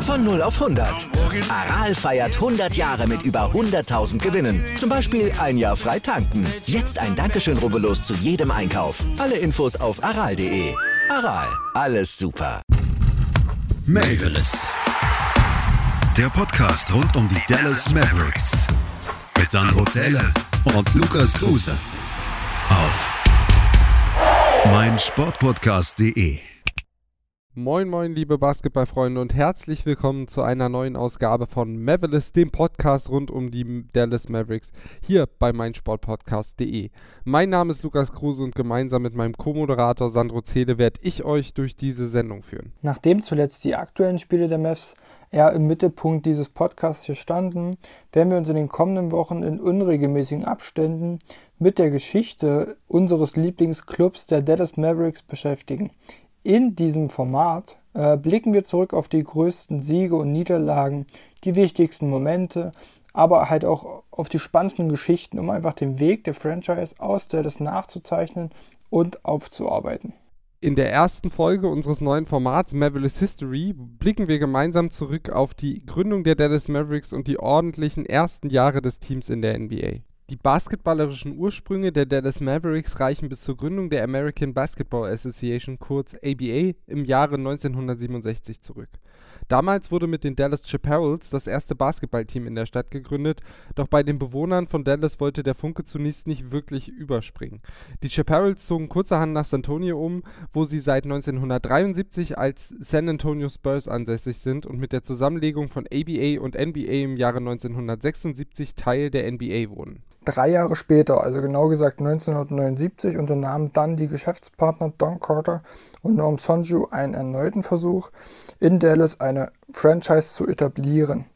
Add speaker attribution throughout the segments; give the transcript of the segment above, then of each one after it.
Speaker 1: Von 0 auf 100. Aral feiert 100 Jahre mit über 100.000 Gewinnen. Zum Beispiel ein Jahr frei tanken. Jetzt ein Dankeschön, rubbellos zu jedem Einkauf. Alle Infos auf aral.de. Aral, alles super.
Speaker 2: Mavis. Der Podcast rund um die Dallas Mavericks. Mit Sandro Zähler und Lukas Kruse. Auf meinsportpodcast.de.
Speaker 3: Moin, moin, liebe Basketballfreunde und herzlich willkommen zu einer neuen Ausgabe von Mavericks, dem Podcast rund um die Dallas Mavericks, hier bei meinsportpodcast.de. Mein Name ist Lukas Kruse und gemeinsam mit meinem Co-Moderator Sandro Zede werde ich euch durch diese Sendung führen.
Speaker 4: Nachdem zuletzt die aktuellen Spiele der Mavs eher im Mittelpunkt dieses Podcasts hier standen, werden wir uns in den kommenden Wochen in unregelmäßigen Abständen mit der Geschichte unseres Lieblingsclubs der Dallas Mavericks beschäftigen. In diesem Format äh, blicken wir zurück auf die größten Siege und Niederlagen, die wichtigsten Momente, aber halt auch auf die spannendsten Geschichten, um einfach den Weg der Franchise aus Dallas nachzuzeichnen und aufzuarbeiten.
Speaker 3: In der ersten Folge unseres neuen Formats Mavericks History blicken wir gemeinsam zurück auf die Gründung der Dallas Mavericks und die ordentlichen ersten Jahre des Teams in der NBA. Die basketballerischen Ursprünge der Dallas Mavericks reichen bis zur Gründung der American Basketball Association kurz ABA im Jahre 1967 zurück. Damals wurde mit den Dallas Chaparrals das erste Basketballteam in der Stadt gegründet, doch bei den Bewohnern von Dallas wollte der Funke zunächst nicht wirklich überspringen. Die Chaparrals zogen kurzerhand nach San Antonio um, wo sie seit 1973 als San Antonio Spurs ansässig sind und mit der Zusammenlegung von ABA und NBA im Jahre 1976 Teil der NBA wurden.
Speaker 4: Drei Jahre später, also genau gesagt 1979, unternahmen dann die Geschäftspartner Don Carter und Norm Sonju einen erneuten Versuch, in Dallas eine Franchise zu etablieren.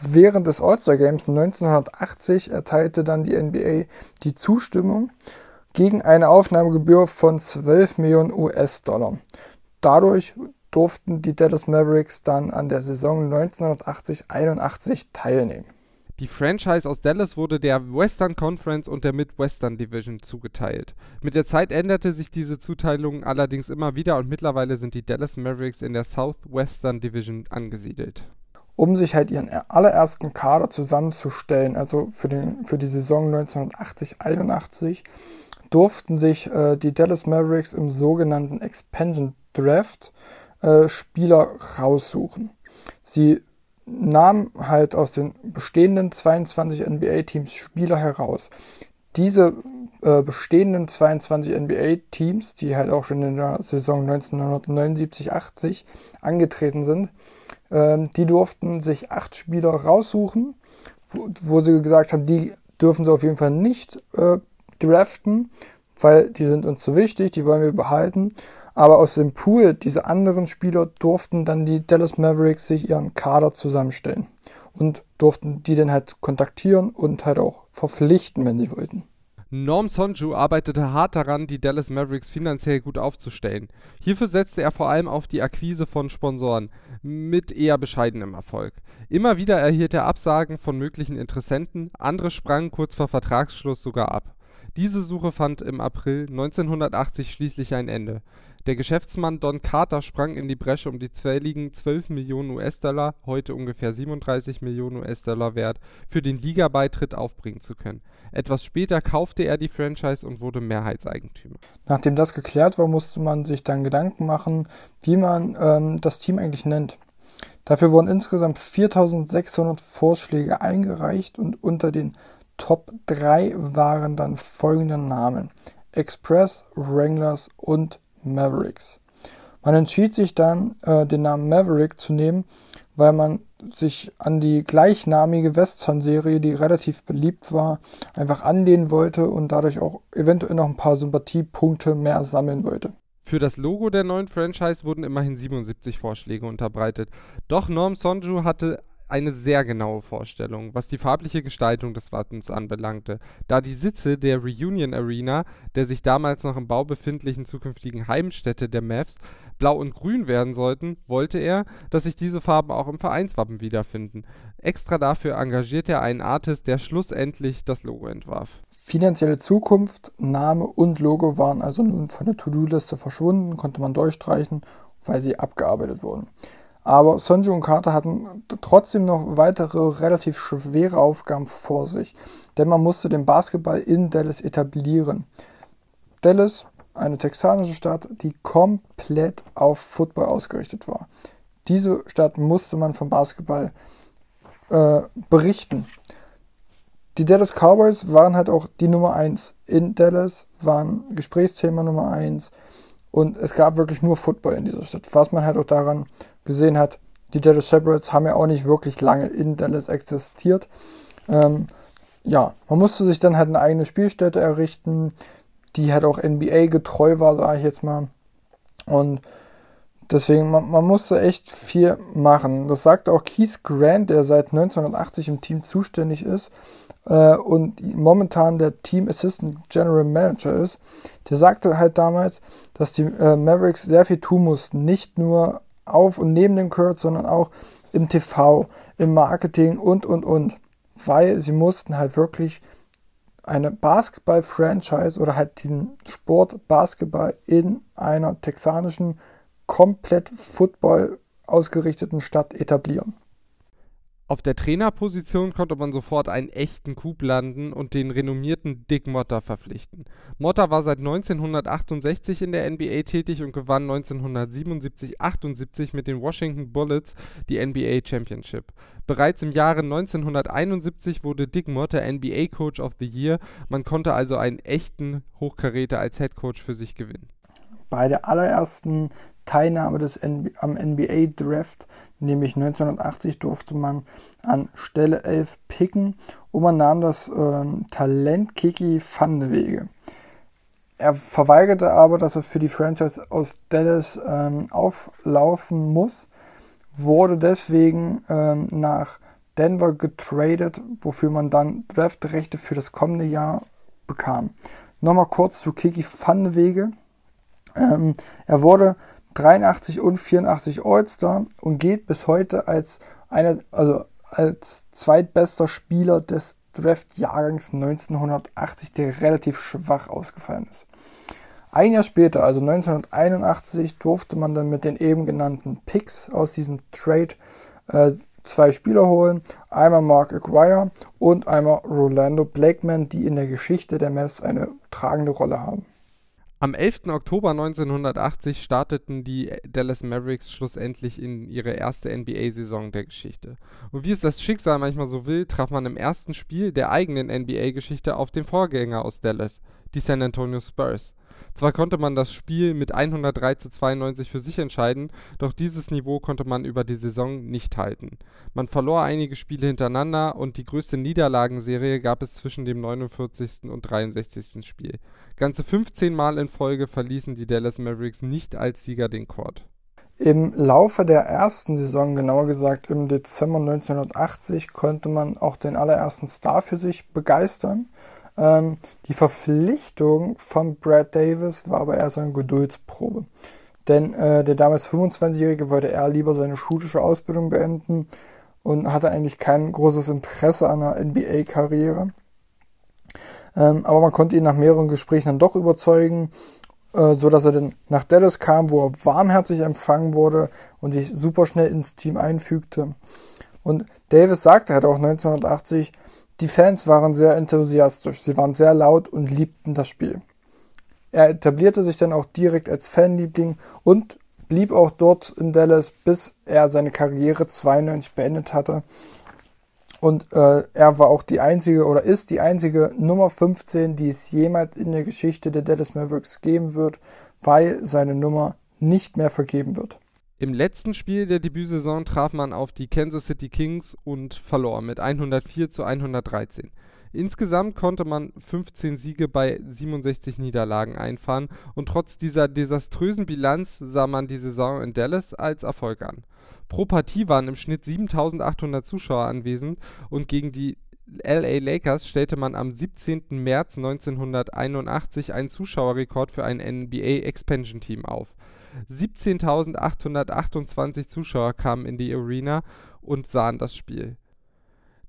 Speaker 4: Während des All-Star Games 1980 erteilte dann die NBA die Zustimmung gegen eine Aufnahmegebühr von 12 Millionen US-Dollar. Dadurch durften die Dallas Mavericks dann an der Saison 1980-81 teilnehmen.
Speaker 3: Die Franchise aus Dallas wurde der Western Conference und der Midwestern Division zugeteilt. Mit der Zeit änderte sich diese Zuteilung allerdings immer wieder und mittlerweile sind die Dallas Mavericks in der Southwestern Division angesiedelt.
Speaker 4: Um sich halt ihren allerersten Kader zusammenzustellen, also für, den, für die Saison 1980-81, durften sich äh, die Dallas Mavericks im sogenannten Expansion Draft äh, Spieler raussuchen. Sie nahm halt aus den bestehenden 22 NBA-Teams Spieler heraus. Diese äh, bestehenden 22 NBA-Teams, die halt auch schon in der Saison 1979-80 angetreten sind, äh, die durften sich acht Spieler raussuchen, wo, wo, sie gesagt haben, die dürfen sie auf jeden Fall nicht äh, draften, weil die sind uns zu wichtig, die wollen wir behalten. Aber aus dem Pool dieser anderen Spieler durften dann die Dallas Mavericks sich ihren Kader zusammenstellen und durften die dann halt kontaktieren und halt auch verpflichten, wenn sie wollten.
Speaker 3: Norm Sonju arbeitete hart daran, die Dallas Mavericks finanziell gut aufzustellen. Hierfür setzte er vor allem auf die Akquise von Sponsoren, mit eher bescheidenem Erfolg. Immer wieder erhielt er Absagen von möglichen Interessenten, andere sprangen kurz vor Vertragsschluss sogar ab. Diese Suche fand im April 1980 schließlich ein Ende. Der Geschäftsmann Don Carter sprang in die Bresche, um die zweifelligen 12 Millionen US-Dollar, heute ungefähr 37 Millionen US-Dollar wert, für den Ligabeitritt aufbringen zu können. Etwas später kaufte er die Franchise und wurde Mehrheitseigentümer.
Speaker 4: Nachdem das geklärt war, musste man sich dann Gedanken machen, wie man ähm, das Team eigentlich nennt. Dafür wurden insgesamt 4600 Vorschläge eingereicht und unter den Top 3 waren dann folgende Namen: Express, Wranglers und Mavericks. Man entschied sich dann, äh, den Namen Maverick zu nehmen, weil man sich an die gleichnamige Western-Serie, die relativ beliebt war, einfach anlehnen wollte und dadurch auch eventuell noch ein paar Sympathiepunkte mehr sammeln wollte.
Speaker 3: Für das Logo der neuen Franchise wurden immerhin 77 Vorschläge unterbreitet. Doch Norm Sonju hatte eine sehr genaue Vorstellung, was die farbliche Gestaltung des Wappens anbelangte, da die Sitze der Reunion Arena, der sich damals noch im Bau befindlichen zukünftigen Heimstätte der Mavs, blau und grün werden sollten, wollte er, dass sich diese Farben auch im Vereinswappen wiederfinden. Extra dafür engagierte er einen Artist, der schlussendlich das Logo entwarf.
Speaker 4: Finanzielle Zukunft, Name und Logo waren also nun von der To-Do-Liste verschwunden, konnte man durchstreichen, weil sie abgearbeitet wurden. Aber Sonju und Carter hatten trotzdem noch weitere relativ schwere Aufgaben vor sich, denn man musste den Basketball in Dallas etablieren. Dallas eine texanische Stadt, die komplett auf Football ausgerichtet war. Diese Stadt musste man vom Basketball äh, berichten. Die Dallas Cowboys waren halt auch die Nummer 1 in Dallas, waren Gesprächsthema Nummer 1 und es gab wirklich nur Football in dieser Stadt. Was man halt auch daran gesehen hat, die Dallas Separates haben ja auch nicht wirklich lange in Dallas existiert. Ähm, ja, man musste sich dann halt eine eigene Spielstätte errichten die halt auch NBA getreu war, sage ich jetzt mal. Und deswegen, man, man, musste echt viel machen. Das sagt auch Keith Grant, der seit 1980 im Team zuständig ist äh, und momentan der Team Assistant General Manager ist. Der sagte halt damals, dass die äh, Mavericks sehr viel tun mussten. Nicht nur auf und neben dem Court, sondern auch im TV, im Marketing und, und, und. Weil sie mussten halt wirklich eine Basketball-Franchise oder halt diesen Sport Basketball in einer texanischen, komplett Football ausgerichteten Stadt etablieren.
Speaker 3: Auf der Trainerposition konnte man sofort einen echten Coup landen und den renommierten Dick Motter verpflichten. Motter war seit 1968 in der NBA tätig und gewann 1977-78 mit den Washington Bullets die NBA Championship. Bereits im Jahre 1971 wurde Dick Motter NBA Coach of the Year, man konnte also einen echten Hochkaräter als Head Coach für sich gewinnen.
Speaker 4: Bei der allerersten Teilnahme des NBA, am NBA Draft, nämlich 1980, durfte man an Stelle 11 picken und man nahm das äh, Talent Kiki Vandewege. Er verweigerte aber, dass er für die Franchise aus Dallas ähm, auflaufen muss, wurde deswegen ähm, nach Denver getradet, wofür man dann Draftrechte für das kommende Jahr bekam. Nochmal kurz zu Kiki Vandewege. Ähm, er wurde 83 und 84 All-Star und geht bis heute als einer, also als zweitbester Spieler des Draft-Jahrgangs 1980, der relativ schwach ausgefallen ist. Ein Jahr später, also 1981, durfte man dann mit den eben genannten Picks aus diesem Trade äh, zwei Spieler holen. Einmal Mark Aguirre und einmal Rolando Blakeman, die in der Geschichte der Mavs eine tragende Rolle haben.
Speaker 3: Am 11. Oktober 1980 starteten die Dallas Mavericks schlussendlich in ihre erste NBA-Saison der Geschichte. Und wie es das Schicksal manchmal so will, traf man im ersten Spiel der eigenen NBA-Geschichte auf den Vorgänger aus Dallas, die San Antonio Spurs. Zwar konnte man das Spiel mit 103 zu 92 für sich entscheiden, doch dieses Niveau konnte man über die Saison nicht halten. Man verlor einige Spiele hintereinander und die größte Niederlagenserie gab es zwischen dem 49. und 63. Spiel. Ganze 15 Mal in Folge verließen die Dallas Mavericks nicht als Sieger den Court.
Speaker 4: Im Laufe der ersten Saison, genauer gesagt im Dezember 1980, konnte man auch den allerersten Star für sich begeistern. Ähm, die Verpflichtung von Brad Davis war aber eher so eine Geduldsprobe. Denn äh, der damals 25-Jährige wollte eher lieber seine schulische Ausbildung beenden und hatte eigentlich kein großes Interesse an einer NBA-Karriere. Ähm, aber man konnte ihn nach mehreren Gesprächen dann doch überzeugen, äh, so dass er dann nach Dallas kam, wo er warmherzig empfangen wurde und sich super schnell ins Team einfügte. Und Davis sagte halt auch 1980, die Fans waren sehr enthusiastisch, sie waren sehr laut und liebten das Spiel. Er etablierte sich dann auch direkt als Fanliebling und blieb auch dort in Dallas, bis er seine Karriere 92 beendet hatte. Und äh, er war auch die einzige oder ist die einzige Nummer 15, die es jemals in der Geschichte der Dallas Mavericks geben wird, weil seine Nummer nicht mehr vergeben wird.
Speaker 3: Im letzten Spiel der Debütsaison traf man auf die Kansas City Kings und verlor mit 104 zu 113. Insgesamt konnte man 15 Siege bei 67 Niederlagen einfahren und trotz dieser desaströsen Bilanz sah man die Saison in Dallas als Erfolg an. Pro Partie waren im Schnitt 7800 Zuschauer anwesend und gegen die LA Lakers stellte man am 17. März 1981 einen Zuschauerrekord für ein NBA Expansion Team auf. 17.828 Zuschauer kamen in die Arena und sahen das Spiel.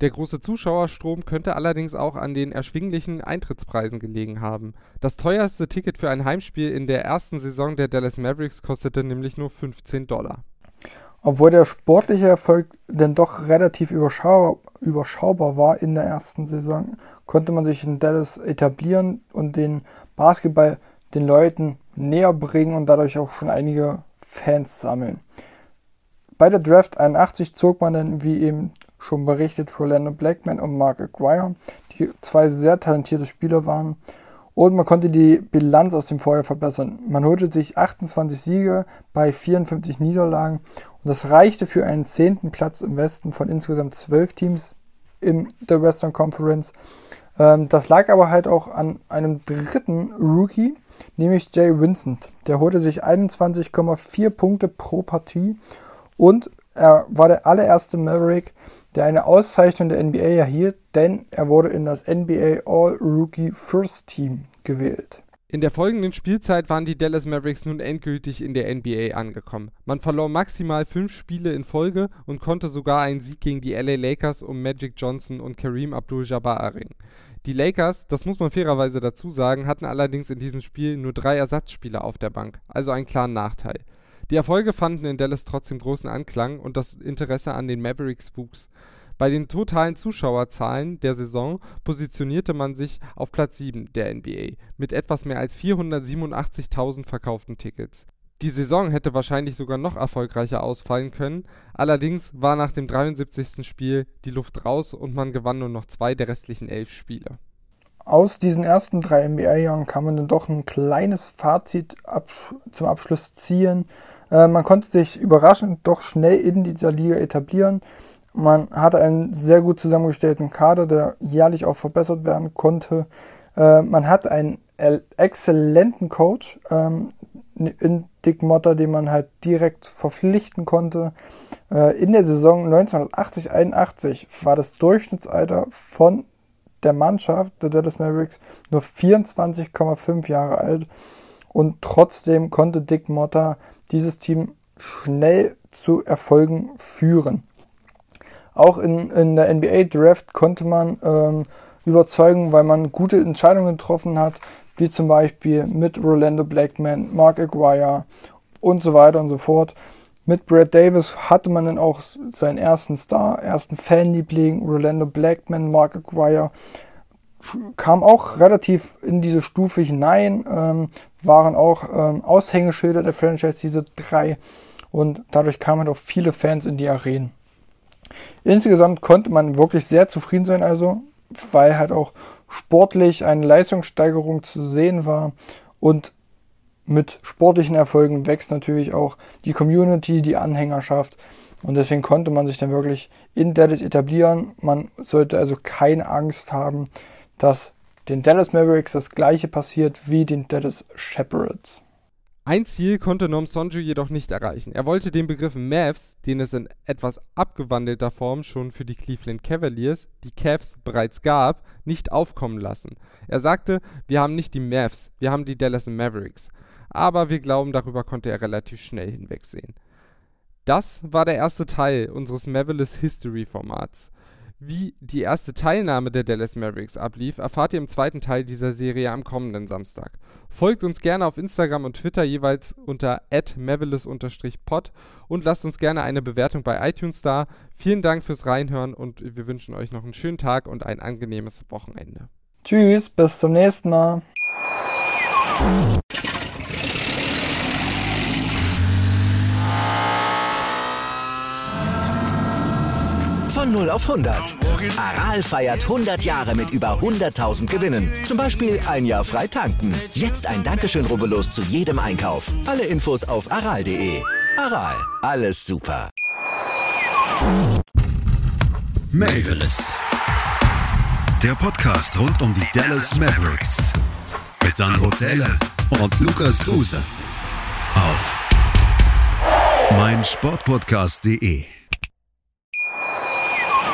Speaker 3: Der große Zuschauerstrom könnte allerdings auch an den erschwinglichen Eintrittspreisen gelegen haben. Das teuerste Ticket für ein Heimspiel in der ersten Saison der Dallas Mavericks kostete nämlich nur 15 Dollar.
Speaker 4: Obwohl der sportliche Erfolg denn doch relativ überschaubar, überschaubar war in der ersten Saison, konnte man sich in Dallas etablieren und den Basketball den Leuten näher bringen und dadurch auch schon einige Fans sammeln. Bei der Draft 81 zog man dann, wie eben schon berichtet, Rolando Blackman und Mark Aguirre, die zwei sehr talentierte Spieler waren. Und man konnte die Bilanz aus dem Vorjahr verbessern. Man holte sich 28 Siege bei 54 Niederlagen und das reichte für einen zehnten Platz im Westen von insgesamt zwölf Teams in der Western Conference. Ähm, das lag aber halt auch an einem dritten Rookie, nämlich Jay Vincent. Der holte sich 21,4 Punkte pro Partie und er war der allererste Maverick, der eine Auszeichnung der NBA erhielt, denn er wurde in das NBA All-Rookie First Team gewählt.
Speaker 3: In der folgenden Spielzeit waren die Dallas Mavericks nun endgültig in der NBA angekommen. Man verlor maximal fünf Spiele in Folge und konnte sogar einen Sieg gegen die LA Lakers um Magic Johnson und Kareem Abdul-Jabbar erringen. Die Lakers, das muss man fairerweise dazu sagen, hatten allerdings in diesem Spiel nur drei Ersatzspieler auf der Bank, also einen klaren Nachteil. Die Erfolge fanden in Dallas trotzdem großen Anklang und das Interesse an den Mavericks wuchs. Bei den totalen Zuschauerzahlen der Saison positionierte man sich auf Platz 7 der NBA mit etwas mehr als 487.000 verkauften Tickets. Die Saison hätte wahrscheinlich sogar noch erfolgreicher ausfallen können, allerdings war nach dem 73. Spiel die Luft raus und man gewann nur noch zwei der restlichen elf Spiele.
Speaker 4: Aus diesen ersten drei NBA-Jahren kann man dann doch ein kleines Fazit ab zum Abschluss ziehen. Äh, man konnte sich überraschend doch schnell in dieser Liga etablieren. Man hatte einen sehr gut zusammengestellten Kader, der jährlich auch verbessert werden konnte. Äh, man hat einen exzellenten Coach ähm, in Dick Motter, den man halt direkt verpflichten konnte. Äh, in der Saison 1980-81 war das Durchschnittsalter von der Mannschaft der Dallas Mavericks nur 24,5 Jahre alt. Und trotzdem konnte Dick Motter dieses Team schnell zu Erfolgen führen. Auch in, in der NBA Draft konnte man ähm, überzeugen, weil man gute Entscheidungen getroffen hat, wie zum Beispiel mit Rolando Blackman, Mark Aguirre und so weiter und so fort. Mit Brad Davis hatte man dann auch seinen ersten Star, ersten Fanliebling, Rolando Blackman, Mark Aguirre, kam auch relativ in diese Stufe hinein, ähm, waren auch ähm, Aushängeschilder der Franchise, diese drei. Und dadurch kamen halt auch viele Fans in die Arenen. Insgesamt konnte man wirklich sehr zufrieden sein, also, weil halt auch sportlich eine Leistungssteigerung zu sehen war und mit sportlichen Erfolgen wächst natürlich auch die Community, die Anhängerschaft und deswegen konnte man sich dann wirklich in Dallas etablieren. Man sollte also keine Angst haben, dass den Dallas Mavericks das gleiche passiert wie den Dallas Shepherds.
Speaker 3: Ein Ziel konnte Norm Sonju jedoch nicht erreichen. Er wollte den Begriff Mavs, den es in etwas abgewandelter Form schon für die Cleveland Cavaliers, die Cavs, bereits gab, nicht aufkommen lassen. Er sagte, wir haben nicht die Mavs, wir haben die Dallas Mavericks. Aber wir glauben, darüber konnte er relativ schnell hinwegsehen. Das war der erste Teil unseres Marvelous History Formats. Wie die erste Teilnahme der Dallas Mavericks ablief, erfahrt ihr im zweiten Teil dieser Serie am kommenden Samstag. Folgt uns gerne auf Instagram und Twitter jeweils unter @marvelous_pod und lasst uns gerne eine Bewertung bei iTunes da. Vielen Dank fürs Reinhören und wir wünschen euch noch einen schönen Tag und ein angenehmes Wochenende.
Speaker 4: Tschüss, bis zum nächsten Mal.
Speaker 1: Von 0 auf 100. Aral feiert 100 Jahre mit über 100.000 Gewinnen. Zum Beispiel ein Jahr frei tanken. Jetzt ein Dankeschön, rubbellos zu jedem Einkauf. Alle Infos auf aral.de. Aral, alles super.
Speaker 2: Mavis. Der Podcast rund um die Dallas Mavericks. Mit Sandro Zähler und Lukas Kruse. Auf mein Sportpodcast.de.